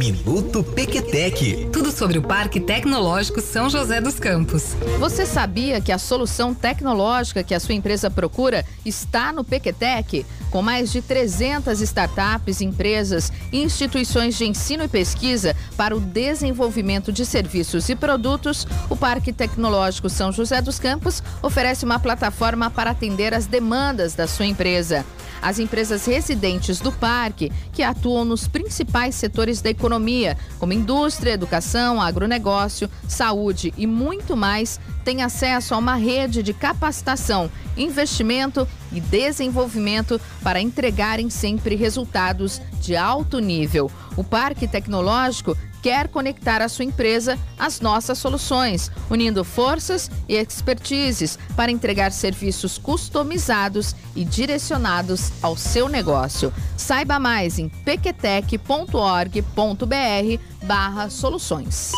Minuto Pequetec. Tudo sobre o Parque Tecnológico São José dos Campos. Você sabia que a solução tecnológica que a sua empresa procura está no Pequetec? Com mais de 300 startups, empresas e instituições de ensino e pesquisa para o desenvolvimento de serviços e produtos, o Parque Tecnológico São José dos Campos oferece uma plataforma para atender as demandas da sua empresa. As empresas residentes do parque, que atuam nos principais setores da economia, como indústria, educação, agronegócio, saúde e muito mais, têm acesso a uma rede de capacitação, investimento e desenvolvimento para entregarem sempre resultados de alto nível. O Parque Tecnológico quer conectar a sua empresa às nossas soluções, unindo forças e expertises para entregar serviços customizados e direcionados ao seu negócio. Saiba mais em pequetec.org.br barra soluções.